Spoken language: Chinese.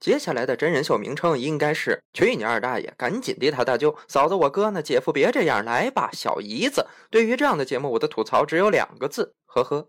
接下来的真人秀名称应该是去你二大爷赶紧的他大舅嫂子我哥呢姐夫别这样来吧小姨子。对于这样的节目我的吐槽只有两个字呵呵。